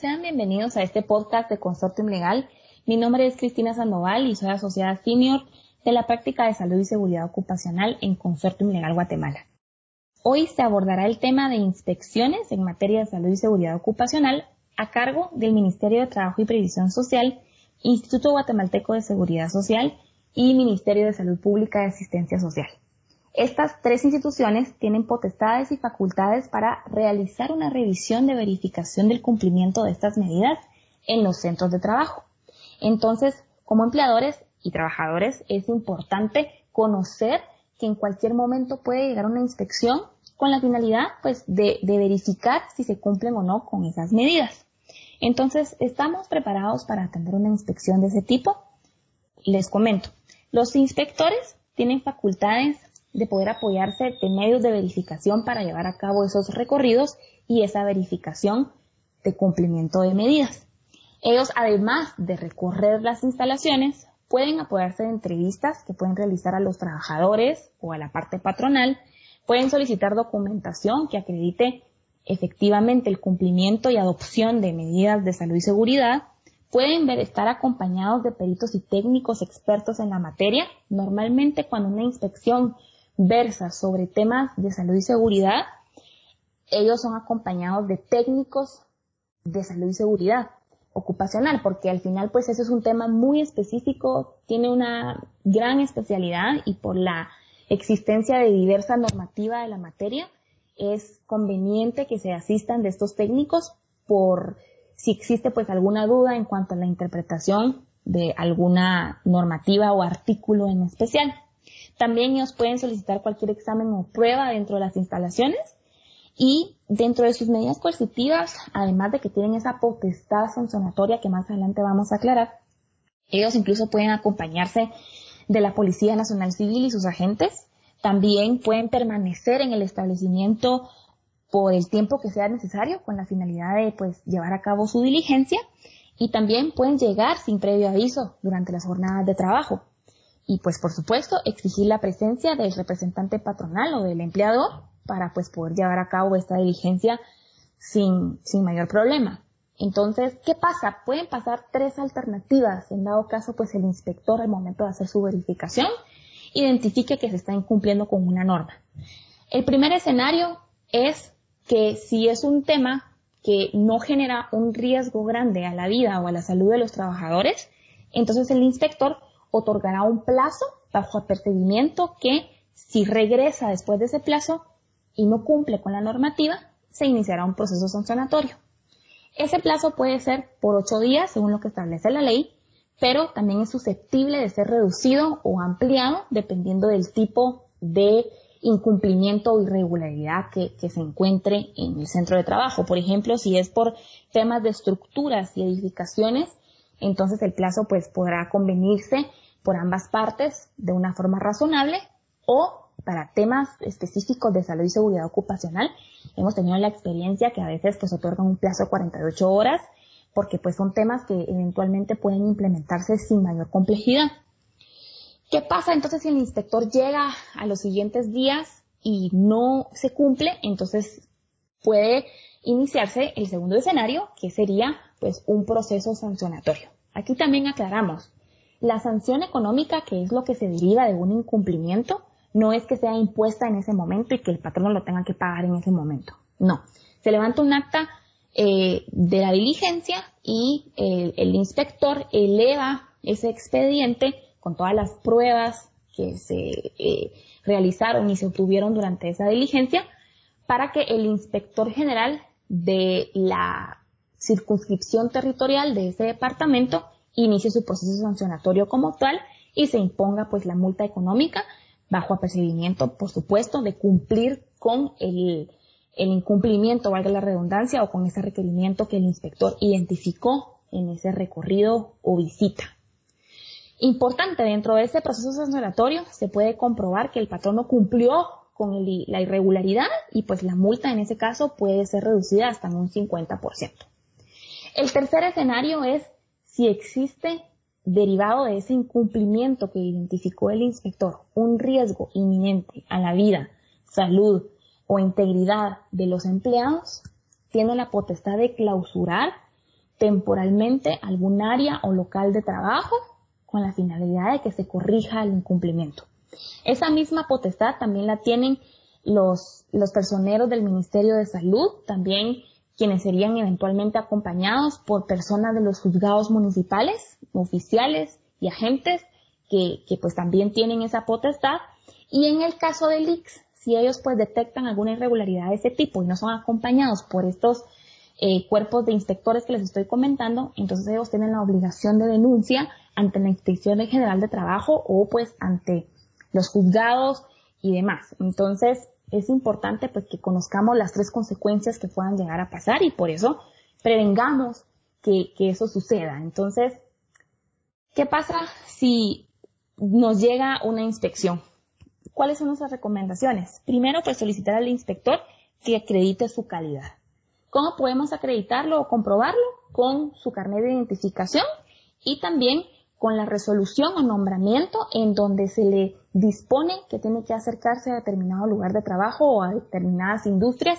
Sean bienvenidos a este podcast de Consortium Legal. Mi nombre es Cristina Sandoval y soy asociada senior de la práctica de salud y seguridad ocupacional en Consortium Legal Guatemala. Hoy se abordará el tema de inspecciones en materia de salud y seguridad ocupacional a cargo del Ministerio de Trabajo y Previsión Social, Instituto Guatemalteco de Seguridad Social y Ministerio de Salud Pública y Asistencia Social. Estas tres instituciones tienen potestades y facultades para realizar una revisión de verificación del cumplimiento de estas medidas en los centros de trabajo. Entonces, como empleadores y trabajadores, es importante conocer que en cualquier momento puede llegar una inspección con la finalidad pues, de, de verificar si se cumplen o no con esas medidas. Entonces, ¿estamos preparados para atender una inspección de ese tipo? Les comento, los inspectores tienen facultades de poder apoyarse de medios de verificación para llevar a cabo esos recorridos y esa verificación de cumplimiento de medidas. Ellos, además de recorrer las instalaciones, pueden apoyarse de entrevistas que pueden realizar a los trabajadores o a la parte patronal, pueden solicitar documentación que acredite efectivamente el cumplimiento y adopción de medidas de salud y seguridad, pueden estar acompañados de peritos y técnicos expertos en la materia. Normalmente cuando una inspección versa sobre temas de salud y seguridad, ellos son acompañados de técnicos de salud y seguridad ocupacional, porque al final pues ese es un tema muy específico, tiene una gran especialidad y por la existencia de diversa normativa de la materia, es conveniente que se asistan de estos técnicos por si existe pues alguna duda en cuanto a la interpretación de alguna normativa o artículo en especial. También ellos pueden solicitar cualquier examen o prueba dentro de las instalaciones y dentro de sus medidas coercitivas, además de que tienen esa potestad sancionatoria que más adelante vamos a aclarar, ellos incluso pueden acompañarse de la Policía Nacional Civil y sus agentes. También pueden permanecer en el establecimiento por el tiempo que sea necesario con la finalidad de pues llevar a cabo su diligencia y también pueden llegar sin previo aviso durante las jornadas de trabajo y pues por supuesto exigir la presencia del representante patronal o del empleador para pues poder llevar a cabo esta diligencia sin, sin mayor problema. Entonces, ¿qué pasa? Pueden pasar tres alternativas. En dado caso, pues el inspector al momento de hacer su verificación identifique que se está incumpliendo con una norma. El primer escenario es que si es un tema que no genera un riesgo grande a la vida o a la salud de los trabajadores, entonces el inspector otorgará un plazo bajo apercibimiento que, si regresa después de ese plazo y no cumple con la normativa, se iniciará un proceso sancionatorio. Ese plazo puede ser por ocho días, según lo que establece la ley, pero también es susceptible de ser reducido o ampliado dependiendo del tipo de incumplimiento o irregularidad que, que, se encuentre en el centro de trabajo. Por ejemplo, si es por temas de estructuras y edificaciones, entonces el plazo pues podrá convenirse por ambas partes de una forma razonable o para temas específicos de salud y seguridad ocupacional hemos tenido la experiencia que a veces pues otorgan un plazo de 48 horas porque pues son temas que eventualmente pueden implementarse sin mayor complejidad. ¿Qué pasa entonces si el inspector llega a los siguientes días y no se cumple? Entonces puede iniciarse el segundo escenario, que sería pues un proceso sancionatorio. Aquí también aclaramos, la sanción económica, que es lo que se deriva de un incumplimiento, no es que sea impuesta en ese momento y que el patrón lo tenga que pagar en ese momento. No. Se levanta un acta eh, de la diligencia y el, inspector eleva ese expediente con todas las pruebas que se eh, realizaron y se obtuvieron durante esa diligencia para que el inspector general de la circunscripción territorial de ese departamento inicie su proceso sancionatorio como tal y se imponga pues la multa económica bajo apercibimiento, por supuesto, de cumplir con el, el incumplimiento, valga la redundancia, o con ese requerimiento que el inspector identificó en ese recorrido o visita. Importante, dentro de ese proceso sancionatorio se puede comprobar que el patrón no cumplió con la irregularidad y pues la multa en ese caso puede ser reducida hasta un 50%. El tercer escenario es si existe derivado de ese incumplimiento que identificó el inspector un riesgo inminente a la vida, salud o integridad de los empleados, tiene la potestad de clausurar temporalmente algún área o local de trabajo con la finalidad de que se corrija el incumplimiento. Esa misma potestad también la tienen los, los personeros del Ministerio de Salud, también quienes serían eventualmente acompañados por personas de los juzgados municipales, oficiales y agentes que, que pues también tienen esa potestad. Y en el caso del IX, si ellos pues detectan alguna irregularidad de ese tipo y no son acompañados por estos eh, cuerpos de inspectores que les estoy comentando, entonces ellos tienen la obligación de denuncia ante la Inspección General de Trabajo o pues ante los juzgados y demás. Entonces es importante pues que conozcamos las tres consecuencias que puedan llegar a pasar y por eso prevengamos que, que eso suceda. Entonces, ¿qué pasa si nos llega una inspección? ¿Cuáles son nuestras recomendaciones? Primero, pues solicitar al inspector que acredite su calidad. ¿Cómo podemos acreditarlo o comprobarlo? Con su carnet de identificación y también con la resolución o nombramiento en donde se le dispone que tiene que acercarse a determinado lugar de trabajo o a determinadas industrias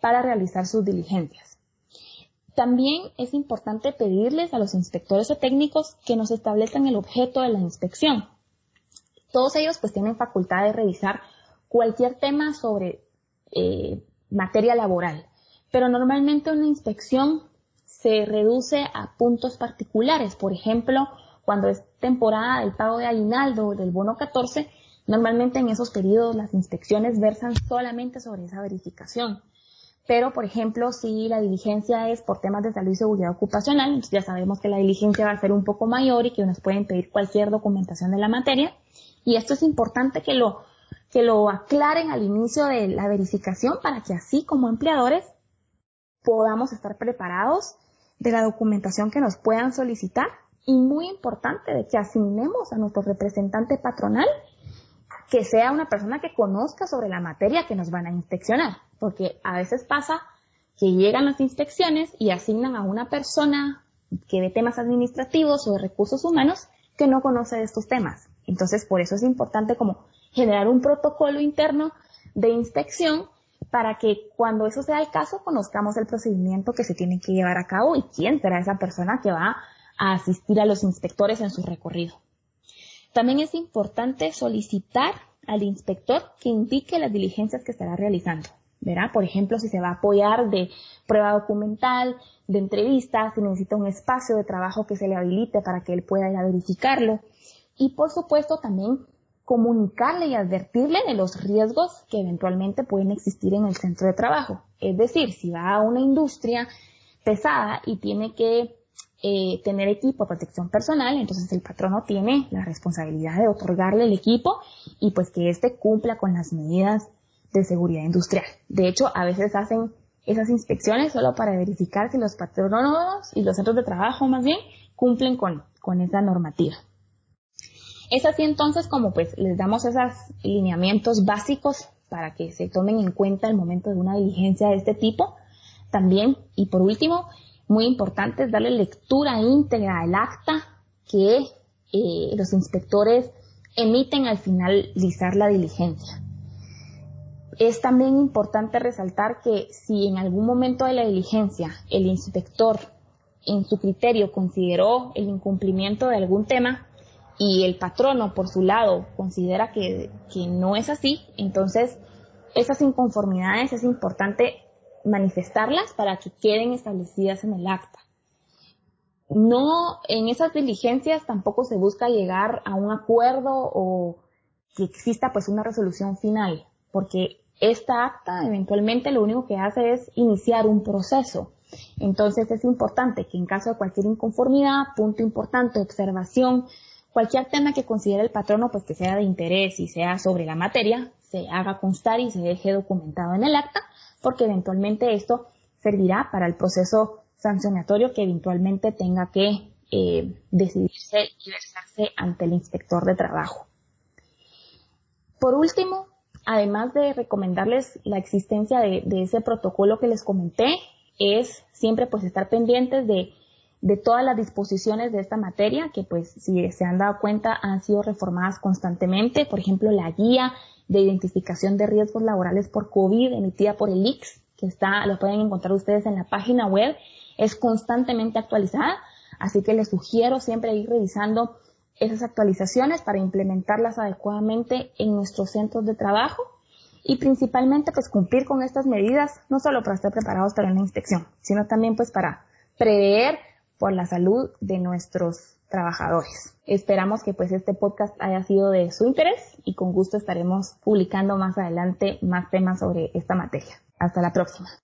para realizar sus diligencias. También es importante pedirles a los inspectores o técnicos que nos establezcan el objeto de la inspección. Todos ellos pues tienen facultad de revisar cualquier tema sobre eh, materia laboral, pero normalmente una inspección se reduce a puntos particulares, por ejemplo, cuando es temporada del pago de aguinaldo o del bono 14, normalmente en esos periodos las inspecciones versan solamente sobre esa verificación. Pero, por ejemplo, si la diligencia es por temas de salud y seguridad ocupacional, ya sabemos que la diligencia va a ser un poco mayor y que nos pueden pedir cualquier documentación de la materia. Y esto es importante que lo, que lo aclaren al inicio de la verificación para que así como empleadores podamos estar preparados de la documentación que nos puedan solicitar y muy importante de que asignemos a nuestro representante patronal que sea una persona que conozca sobre la materia que nos van a inspeccionar, porque a veces pasa que llegan las inspecciones y asignan a una persona que ve temas administrativos o de recursos humanos que no conoce de estos temas. Entonces, por eso es importante como generar un protocolo interno de inspección para que cuando eso sea el caso conozcamos el procedimiento que se tiene que llevar a cabo y quién será esa persona que va a asistir a los inspectores en su recorrido. También es importante solicitar al inspector que indique las diligencias que estará realizando. Verá, por ejemplo, si se va a apoyar de prueba documental, de entrevista, si necesita un espacio de trabajo que se le habilite para que él pueda verificarlo. Y por supuesto también comunicarle y advertirle de los riesgos que eventualmente pueden existir en el centro de trabajo. Es decir, si va a una industria pesada y tiene que eh, tener equipo de protección personal, entonces el patrono tiene la responsabilidad de otorgarle el equipo y pues que éste cumpla con las medidas de seguridad industrial. De hecho, a veces hacen esas inspecciones solo para verificar si los patronos y los centros de trabajo más bien cumplen con, con esa normativa. Es así entonces como pues les damos esos lineamientos básicos para que se tomen en cuenta el momento de una diligencia de este tipo. También, y por último, muy importante es darle lectura íntegra al acta que eh, los inspectores emiten al finalizar la diligencia. Es también importante resaltar que si en algún momento de la diligencia el inspector en su criterio consideró el incumplimiento de algún tema y el patrono por su lado considera que, que no es así, entonces esas inconformidades es importante manifestarlas para que queden establecidas en el acta. No, en esas diligencias tampoco se busca llegar a un acuerdo o que exista pues una resolución final, porque esta acta eventualmente lo único que hace es iniciar un proceso. Entonces es importante que en caso de cualquier inconformidad, punto importante, observación, cualquier tema que considere el patrono pues que sea de interés y sea sobre la materia, se haga constar y se deje documentado en el acta porque eventualmente esto servirá para el proceso sancionatorio que eventualmente tenga que eh, decidirse y versarse ante el inspector de trabajo. Por último, además de recomendarles la existencia de, ese protocolo que les comenté, es siempre pues estar pendientes de, de todas las disposiciones de esta materia que pues si se han dado cuenta han sido reformadas constantemente, por ejemplo la guía de identificación de riesgos laborales por COVID emitida por el IX, que está, lo pueden encontrar ustedes en la página web. es constantemente actualizada, así que les sugiero siempre ir revisando esas actualizaciones para implementarlas adecuadamente en nuestros centros de trabajo y principalmente pues cumplir con estas medidas, no solo para estar preparados para una inspección, sino también pues para prever por la salud de nuestros trabajadores. Esperamos que pues este podcast haya sido de su interés y con gusto estaremos publicando más adelante más temas sobre esta materia. Hasta la próxima.